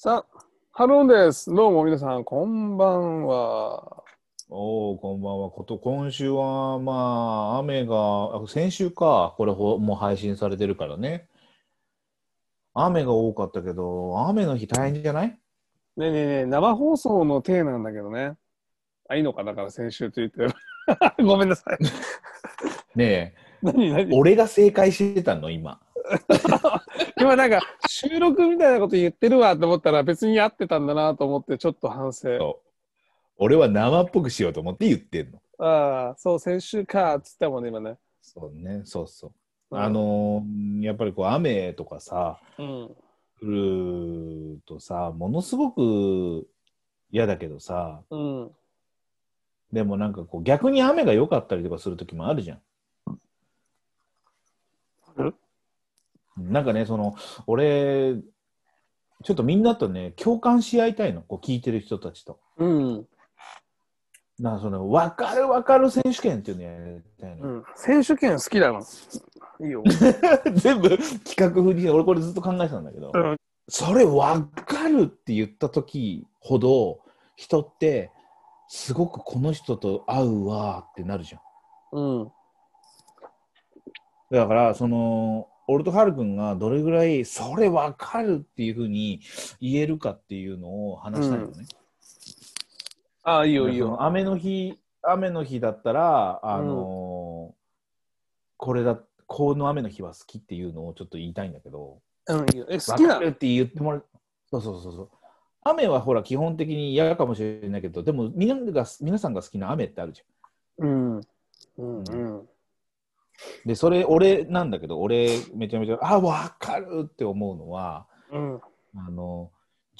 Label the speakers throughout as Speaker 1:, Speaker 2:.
Speaker 1: さあ、ハローです。どうも皆さん、こんばんは。
Speaker 2: おお、こんばんは。こと、今週は、まあ、雨が、あ先週か、これほ、もう配信されてるからね。雨が多かったけど、雨の日大変じゃない？
Speaker 1: ねえねえねえ、生放送の体なんだけどね。あ、いいのかだから先週と言ってる。ごめんなさい。
Speaker 2: ね
Speaker 1: 何
Speaker 2: え、
Speaker 1: 何？
Speaker 2: 俺が正解してたの、今。
Speaker 1: 今なんか収録みたいなこと言ってるわと思ったら別に合ってたんだなと思ってちょっと反省。
Speaker 2: 俺は生っぽくしようと思って言ってんの。
Speaker 1: ああ、そう、先週かっつったもんね、今ね。
Speaker 2: そうね、そうそう。
Speaker 1: うん
Speaker 2: あ、のーやっぱりこう、雨とかさ、
Speaker 1: うん。
Speaker 2: 降るとさ、ものすごく嫌だけどさ、
Speaker 1: うん。
Speaker 2: でもなんかこう、逆に雨が良かったりとかする時もあるじゃん。
Speaker 1: ある？
Speaker 2: なんかね、その、俺、ちょっとみんなとね、共感し合いたいの、こう聞いてる人たちと。
Speaker 1: うん。
Speaker 2: なその、分かる分かる選手権っていうのやりたいの。
Speaker 1: うん。選手権好きだの。いいよ。
Speaker 2: 全部企画風に、俺これずっと考えてたんだけど、
Speaker 1: うん
Speaker 2: それ分かるって言った時ほど、人って、すごくこの人と会うわーってなるじゃん。
Speaker 1: うん。
Speaker 2: だから、その、俺とハルくんがどれぐらい、それ分かるっていうふうに言えるかっていうのを話したいのね。
Speaker 1: ああ、いいよ、いい
Speaker 2: そ
Speaker 1: よ。
Speaker 2: の雨の日、雨の日だったら、あのーこれだ、この雨の日は好きっていうのをちょっと言いたいんだけど、
Speaker 1: うん、いいよ。え、好きな
Speaker 2: るって言ってもらう。そうそうそうそう。雨はほら、基本的に嫌かもしれないけど、でもみんなが、皆さんが好きな雨ってあるじ
Speaker 1: うん。うん。うん。
Speaker 2: ゃん。で、それ、俺なんだけど、俺、めちゃめちゃ、あ、分かるって思うのは、
Speaker 1: うん。
Speaker 2: あの、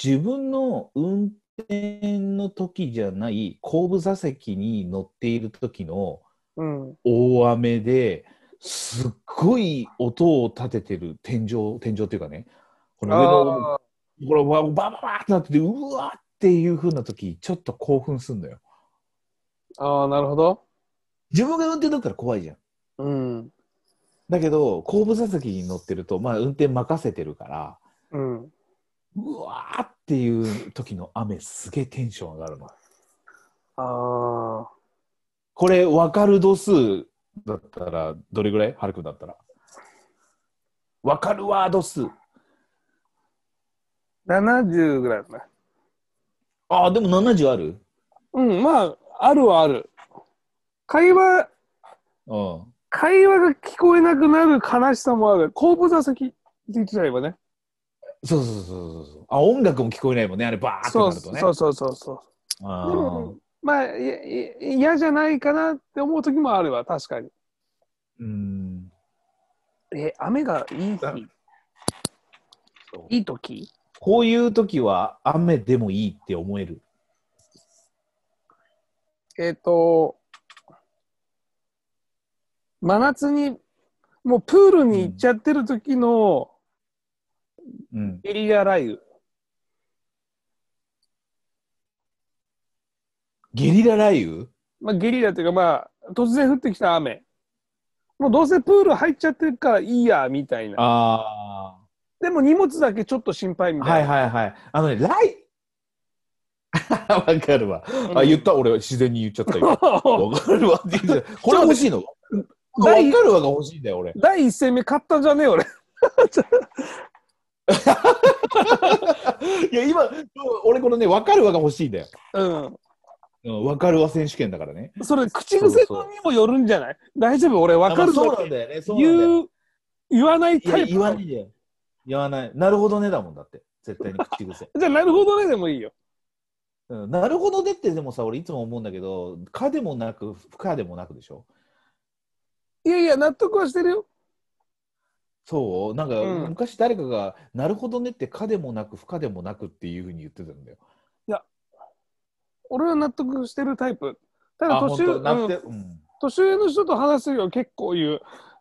Speaker 2: 自分の運転の時じゃない後部座席に乗っている時の
Speaker 1: うん。
Speaker 2: 大雨ですっごい音を立ててる天井、天井っていうかね、この上の、
Speaker 1: あ
Speaker 2: これババババってなってて、うわっていう風な時、ちょっと興奮するんだよ。
Speaker 1: ーあー、なるほど。
Speaker 2: 自分が運転だったら怖いじゃん。
Speaker 1: うん。
Speaker 2: だけど、後部座席に乗ってると、まあ運転任せてるから、
Speaker 1: うん。
Speaker 2: うわーっていう時の雨、すげえテンション上がるの。
Speaker 1: ああ。
Speaker 2: これ分かる度数だったらどれぐらい？はるくんだったら。分かるワード数。
Speaker 1: 70ぐらいだね。
Speaker 2: ああ、でも70ある？
Speaker 1: うん、まあ、あるはある。会話、
Speaker 2: うん。
Speaker 1: 会話が聞こえなくなる悲しさもある。後部座席って言ってたらね。
Speaker 2: そうそうそうそう。あ、音楽も聞こえないもんね。あれバーって
Speaker 1: そう
Speaker 2: なるとね。
Speaker 1: そうそうそうそう。
Speaker 2: あ
Speaker 1: でも、まあ、いい嫌じゃないかなって思う時もあるわ、確かに。
Speaker 2: ーうん。
Speaker 1: え、雨がいい
Speaker 2: あ
Speaker 1: 日、いい時？
Speaker 2: こういう時は雨でもいいって思える。
Speaker 1: えっ、と、真夏に、もうプールに行っちゃってる時の
Speaker 2: うん。
Speaker 1: ゲリラ雷雨。
Speaker 2: ゲリラ雷雨？
Speaker 1: まあ、ゲリラっていうか、まあ、突然降ってきた雨。もうどうせプール入っちゃってるからいいや、みたいな。
Speaker 2: あ
Speaker 1: でも荷物だけちょっと心配み
Speaker 2: あ。
Speaker 1: たいな。
Speaker 2: はいはいはい。あのね、ライ わかるわ。あ、言った？俺自然に言っちゃったよ。わかるわ これ欲しいの？わか
Speaker 1: 第
Speaker 2: るわが欲しいんだよ、俺。
Speaker 1: 第一戦目買ったんじゃねえ俺。
Speaker 2: いや、今、俺このね、わかるわが欲しいんだよ。
Speaker 1: うん。
Speaker 2: うん、わかるわ選手権だからね。
Speaker 1: それ、口癖にもよるんじゃない？大丈夫？俺分かる
Speaker 2: あまあそうなんだよね。そうなんだよ。
Speaker 1: 言う、言わない
Speaker 2: いや、
Speaker 1: タイプ。
Speaker 2: 言わないでよ。言わない。なるほどねだもんだって。絶対に口癖。
Speaker 1: じゃあ、なるほどねでもいいよ。
Speaker 2: うん、なるほどねってでもさ、俺いつも思うんだけど、かでもなく、不可でもなくでしょ？
Speaker 1: いやいや、納得はしてるよ。
Speaker 2: そう？なんか、
Speaker 1: うん
Speaker 2: 昔誰かが、なるほどねってかでもなく、不可でもなくっていうふうに言ってたんだよ。
Speaker 1: 俺は納得してるタイプ。た
Speaker 2: あ、
Speaker 1: だ年上、うん
Speaker 2: うん。
Speaker 1: 年上の人と話すよ結構言う。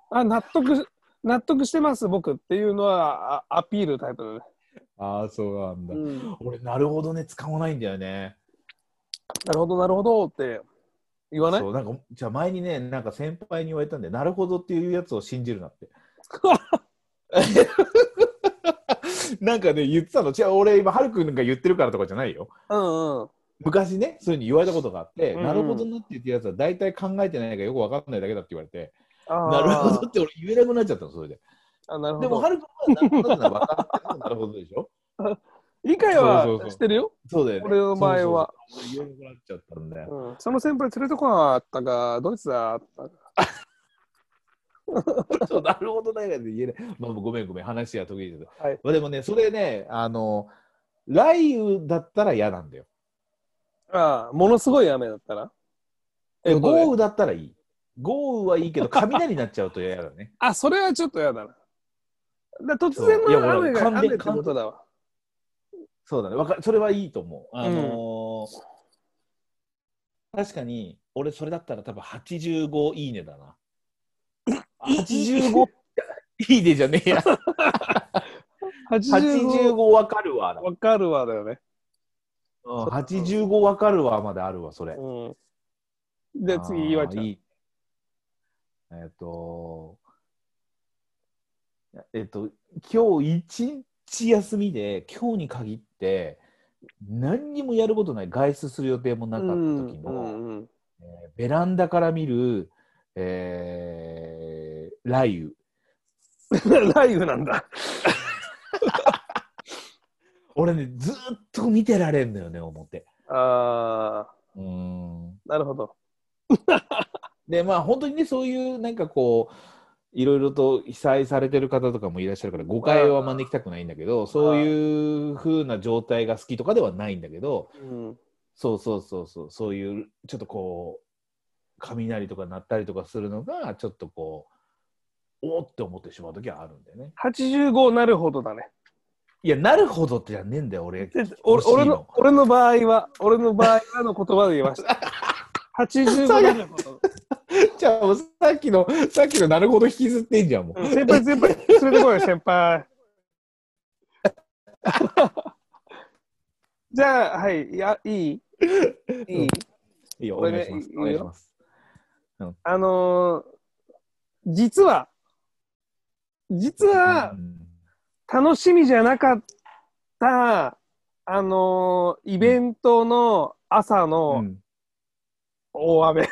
Speaker 1: あ、納得、納得してます、僕っていうのはあアピールタイプだね。
Speaker 2: ああ、そうなんだ。
Speaker 1: うん
Speaker 2: 俺、なるほどね、使わないんだよね。
Speaker 1: なるほど、なるほどって言わない？
Speaker 2: そうなんかじゃあ前にね、なんか先輩に言われたんで、なるほどっていうやつを信じるなって。なんかね、言ってたの。違う、俺今、はるくんが言ってるからとかじゃないよ。
Speaker 1: うんうん。
Speaker 2: 昔ね、そういうふうに言われたことがあって、
Speaker 1: うんうん
Speaker 2: なるほどなって言ってるやつは大体考えてないからよく分かんないだけだって言われて、なるほどって俺言えなくなっちゃったの、それで。
Speaker 1: あなるほ
Speaker 2: でも、
Speaker 1: ど。
Speaker 2: はるくんはなるほどってのは分かってるのなるほどでしょ
Speaker 1: 理解はしてるよ。
Speaker 2: そうだよね。
Speaker 1: 俺の場合は
Speaker 2: 言えなくなっちゃったんだよ。
Speaker 1: うん、その先輩連れてこなかったが、ドイツだったか。
Speaker 2: そうなるほどねって言えない。まあ、ごめんごめん、話は得意。
Speaker 1: はい
Speaker 2: まあでもね、それね、あの、雷雨だったら嫌なんだよ。
Speaker 1: ああ、ものすごい雨だったら？え、豪雨？
Speaker 2: だったらいい。豪雨はいいけど、雷になっちゃうと嫌だね。
Speaker 1: あ、それはちょっと嫌だな。だ突然の雨が
Speaker 2: 俺完璧
Speaker 1: 雨ってことだわ。
Speaker 2: そうだね。わかそれはいいと思う。あのー確かに、俺それだったら多分85いいねだな。85い？いねじゃねえや。
Speaker 1: 85
Speaker 2: 85わかるわだ。
Speaker 1: わかるわだよね。
Speaker 2: うん、85わかるわまであるわ、それ。
Speaker 1: うん。で、次、岩ちゃん。
Speaker 2: いいえっ、と、えっ、と、今日一？日休みで、今日に限って、何にもやることない、外出する予定もなかった時の、
Speaker 1: うんうん
Speaker 2: えーベランダから見る、えー雷雨。
Speaker 1: うん、雷雨なんだ。
Speaker 2: 俺ね、ずーっと見てられんのよね、思って。
Speaker 1: ああ、
Speaker 2: うーん。
Speaker 1: なるほど。
Speaker 2: で、まあ、本当にね、そういう、なんかこう、いろいろと被災されてる方とかもいらっしゃるから、誤解は招きたくないんだけど、そういう風な状態が好きとかではないんだけど、
Speaker 1: うん。
Speaker 2: そうそうそうそう、そういう、ちょっとこう、雷とか鳴ったりとかするのが、ちょっとこう、おーって思ってしまう時はあるんだよね。
Speaker 1: 85なるほどだね。
Speaker 2: いや、なるほどってじゃねえんだよ、俺。
Speaker 1: 俺
Speaker 2: の
Speaker 1: 俺の場合は、俺の場合はの言葉で言いました。85なるほど。
Speaker 2: さっきの、さっきのなるほど引きずってんじゃん、もう。
Speaker 1: うん先輩、先輩、連れてこいよ、先輩。じゃあ、はい、いや、いい？いい？
Speaker 2: いいよ、お願いします。お願いします。
Speaker 1: あのー実は、実は
Speaker 2: うん
Speaker 1: 楽しみじゃなかった、あのーイベントの朝
Speaker 2: う
Speaker 1: の
Speaker 2: ん
Speaker 1: 大雨。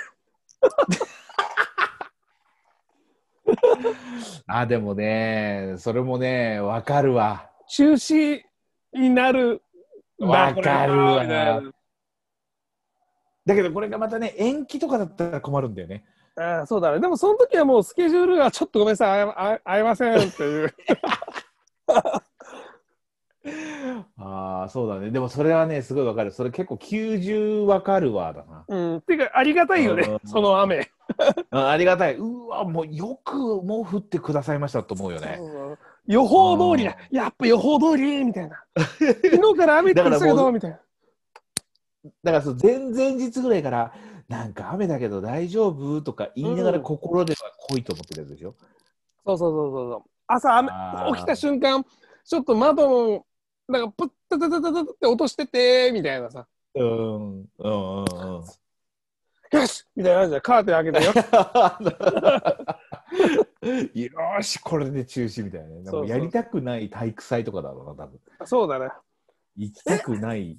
Speaker 2: あ、でもね、それもね、わかるわ。
Speaker 1: 中止になる。
Speaker 2: わかるわだけどこれがまたね、延期とかだったら困るんだよね。
Speaker 1: ああそうだね。でもその時はもうスケジュールがちょっとごめんなさい、合い合い合いませんっていう。
Speaker 2: ああ、そうだね。でもそれはね、すごいわかる。それ結構90わかるわだな。
Speaker 1: うん。ていうか、ありがたいよね
Speaker 2: う、ん
Speaker 1: その雨。
Speaker 2: あありがたい。うわ、もうよくもう降ってくださいましたと思うよね。
Speaker 1: うん予報通りだ。やっぱ予報通りみたいな。昨日から雨って言ってたけど、みたいな。
Speaker 2: だからそう前々日ぐらいから、なんか雨だけど大丈夫とか言いながら
Speaker 1: うん
Speaker 2: 心では来いと思ってるやつでしょ？
Speaker 1: そうそうそうそうそう。朝雨起きた瞬間、ちょっと窓の、なんかプッタタタタタって落としてて、みたいなさ。
Speaker 2: うん、うん、うん、うん。
Speaker 1: よしみたいな感じでカーテン開けてよ。
Speaker 2: よーし、これで中止みたいなね。で
Speaker 1: そうそう
Speaker 2: もやりたくない体育祭とかだろうな、多分。
Speaker 1: そうだね。
Speaker 2: 行きたくない。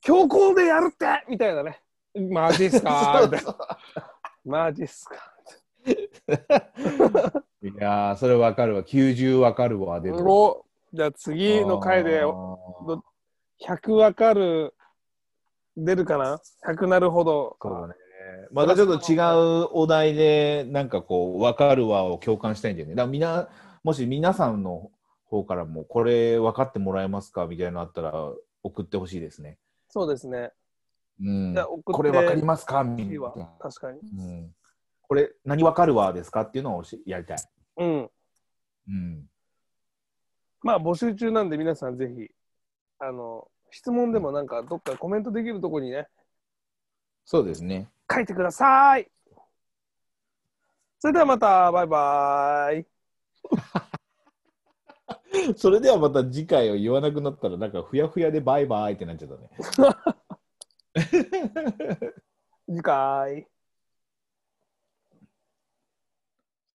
Speaker 1: 強行でやるって？みたいなね。マジっすかみたいな。マジっすか
Speaker 2: いやー、それわかるわ。90わかるわ。でも
Speaker 1: おじゃあ次の回で
Speaker 2: あー
Speaker 1: 100わかる出るかな ?100 なるほど。
Speaker 2: そうだね。またちょっと違うお題で、なんかこう、わかるわを共感したいんだよね。だからみな、もし皆さんの方からも、これ分かってもらえますかみたいなのあったら、送ってほしいですね。
Speaker 1: そうですね。
Speaker 2: うんこれ分かりますか？みたいな。
Speaker 1: 確かに。
Speaker 2: うん、これ、何分かるわですか？っていうのをしやりたい。
Speaker 1: うん。
Speaker 2: うん。
Speaker 1: まあ募集中なんで皆さんぜひ、あの、質問でもなんかどっかコメントできるとこにね、
Speaker 2: そうですね。
Speaker 1: 書いてください。それではまた、バイバイ。
Speaker 2: それではまた次回を言わなくなったら、なんかふやふやでバイバイってなっちゃったね。
Speaker 1: 次回。